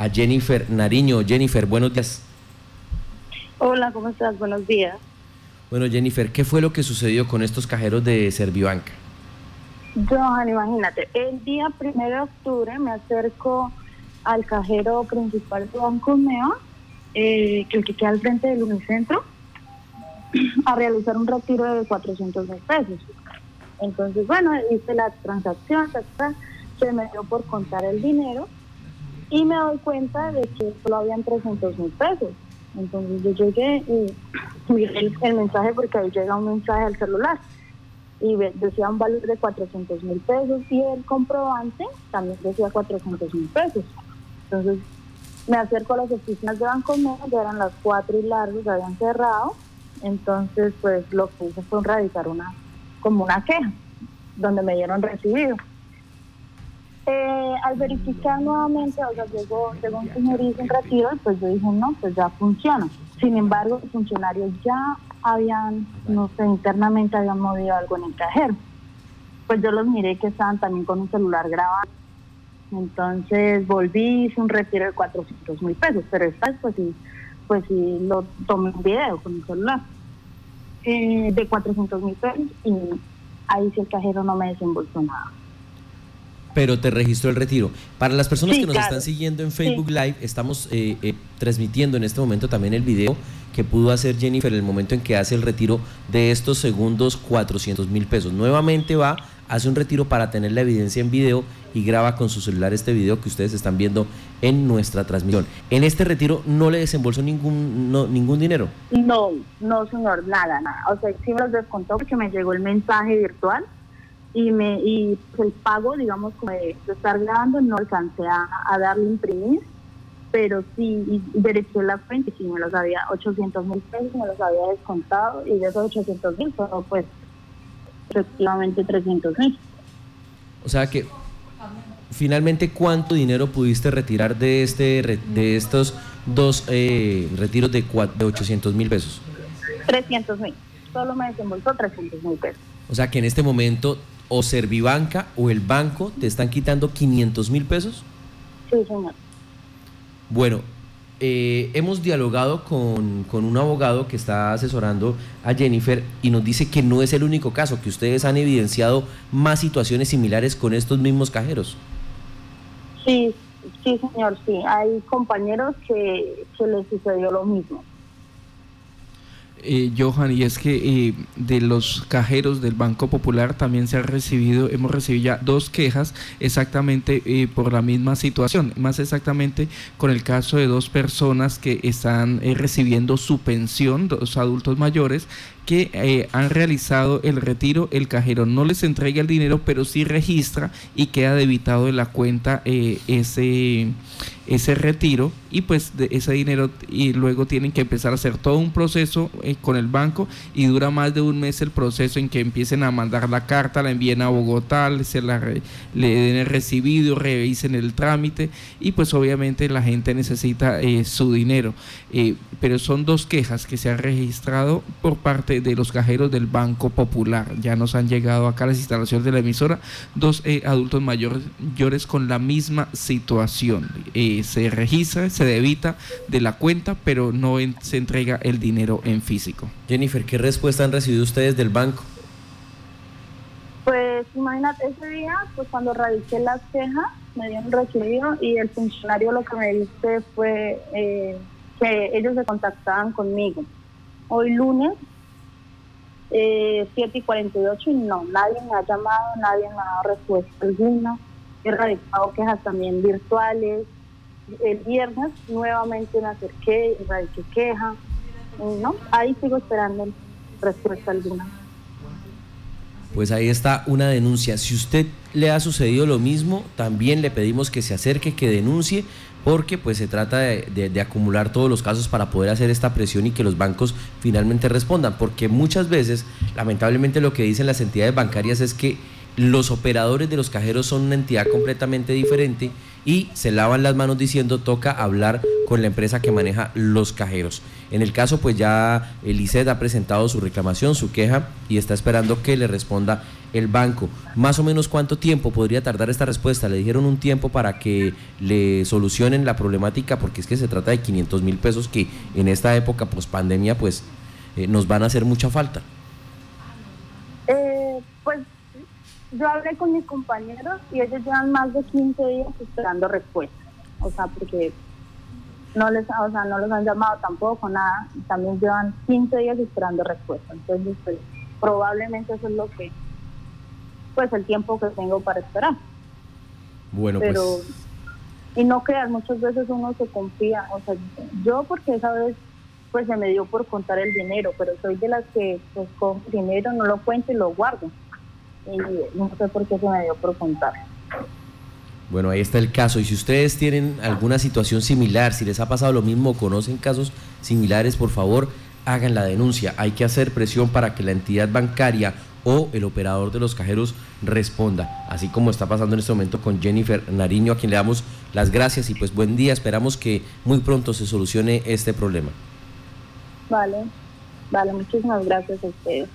a Jennifer Nariño. Jennifer, buenos días. Hola, ¿cómo estás? Buenos días. Bueno, Jennifer, ¿qué fue lo que sucedió con estos cajeros de Servibanca? Johan, imagínate, el día primero de octubre me acerco al cajero principal de Banco Meo, eh, que queda al frente del Unicentro, a realizar un retiro de 400 mil pesos. Entonces, bueno, hice la transacción, se me dio por contar el dinero y me doy cuenta de que solo habían 300 mil pesos. Entonces yo llegué y miré el, mensaje porque ahí llega un mensaje al celular y decía un valor de 400 mil pesos y el comprobante también decía 400 mil pesos. Entonces me acerco a las oficinas de Banco ya eran las 4 y largos, habían cerrado. Entonces pues lo que hice fue radicar una, como una queja, donde me dieron recibido. Al verificar nuevamente, o sea, llegó, llegó un señor y hizo un retiro, pues yo dije, no, pues ya funciona. Sin embargo, los funcionarios ya habían, no sé, internamente habían movido algo en el cajero. Pues yo los miré que estaban también con un celular grabado. Entonces volví, hice un retiro de 400 mil pesos, pero esta pues sí, pues sí lo tomé un video con mi celular eh, de 400 mil pesos y ahí sí el cajero no me desembolsó nada pero te registró el retiro. Para las personas que nos están siguiendo en Facebook Live, estamos eh, eh, transmitiendo en este momento también el video que pudo hacer Jennifer en el momento en que hace el retiro de estos segundos 400 mil pesos. Nuevamente va, hace un retiro para tener la evidencia en video y graba con su celular este video que ustedes están viendo en nuestra transmisión. En este retiro no le desembolsó ningún ningún dinero. No, no señor, nada, nada. O sea, sí me los descontó porque me llegó el mensaje virtual y me y el pago, digamos, como de, estar grabando, no alcancé a, darle imprimir, pero sí verifiqué la fuente, sí me los había, 800 mil pesos me los había descontado y de esos 800 mil solo pues efectivamente 300 mil. O sea que finalmente cuánto dinero pudiste retirar de este de estos dos eh, retiros de, de 800 mil pesos? 300 mil, solo me desembolsó 300 mil pesos. O sea que en este momento o Servibanca o el banco te están quitando 500 mil pesos? Sí, señor. Bueno, eh, hemos dialogado con, con, un abogado que está asesorando a Jennifer y nos dice que no es el único caso, que ustedes han evidenciado más situaciones similares con estos mismos cajeros. Sí, sí, señor, sí. Hay compañeros que, que les sucedió lo mismo eh, Johan, y es que eh, de los cajeros del Banco Popular también se ha recibido, hemos recibido ya dos quejas exactamente eh, por la misma situación, más exactamente con el caso de dos personas que están recibiendo su pensión, dos adultos mayores, que han realizado el retiro, el cajero no les entrega el dinero, pero sí registra y queda debitado en la cuenta ese ese retiro y pues ese dinero y luego tienen que empezar a hacer todo un proceso eh, con el banco y dura más de un mes el proceso en que empiecen a mandar la carta, la envíen a Bogotá, se la le den el recibido, revisen el trámite y pues obviamente la gente necesita eh, su dinero. Eh, pero son dos quejas que se han registrado por parte de los cajeros del Banco Popular. Ya nos han llegado acá a las instalaciones de la emisora dos adultos mayores con la misma situación se registra, se debita de la cuenta, pero no se entrega el dinero en físico. Jennifer, ¿qué respuesta han recibido ustedes del banco? Pues imagínate, ese día, pues cuando radiqué las quejas, me dieron recibido y el funcionario lo que me dice fue eh, que ellos se contactaban conmigo. Hoy lunes, eh, 7 y 48, y no, nadie me ha llamado, nadie me ha dado respuesta alguna. He radicado quejas también virtuales, el viernes nuevamente me acerqué que queja. ¿no? Ahí sigo esperando respuesta alguna. Pues ahí está una denuncia. Si usted le ha sucedido lo mismo, también le pedimos que se acerque, que denuncie, porque pues se trata de, de, acumular todos los casos para poder hacer esta presión y que los bancos finalmente respondan, porque muchas veces, lamentablemente lo que dicen las entidades bancarias es que los operadores de los cajeros son una entidad completamente diferente y se lavan las manos diciendo toca hablar con la empresa que maneja los cajeros. En el caso, pues ya el ICED ha presentado su reclamación, su queja y está esperando que le responda el banco. Más o menos cuánto tiempo podría tardar esta respuesta. Le dijeron un tiempo para que le solucionen la problemática porque es que se trata de 500 mil pesos que en esta época post pandemia pues eh, nos van a hacer mucha falta. Eh, pues yo hablé con mis compañeros y ellos llevan más de 15 días esperando respuesta. O sea, porque no les, o sea, no los han llamado tampoco, nada. También llevan 15 días esperando respuesta. Entonces, pues, probablemente eso es lo que, pues, el tiempo que tengo para esperar. Bueno, Pero, pues. y no creas, muchas veces uno se confía. O sea, yo porque esa vez, pues, se me dio por contar el dinero, pero soy de las que, pues, con dinero no lo cuento y lo guardo. Y no sé por qué se me dio por contar. Bueno, ahí está el caso. Y si ustedes tienen alguna situación similar, si les ha pasado lo mismo, conocen casos similares, por favor, hagan la denuncia. Hay que hacer presión para que la entidad bancaria o el operador de los cajeros responda, así como está pasando en este momento con Jennifer Nariño, a quien le damos las gracias y pues buen día. Esperamos que muy pronto se solucione este problema. Vale, vale, muchísimas gracias a ustedes.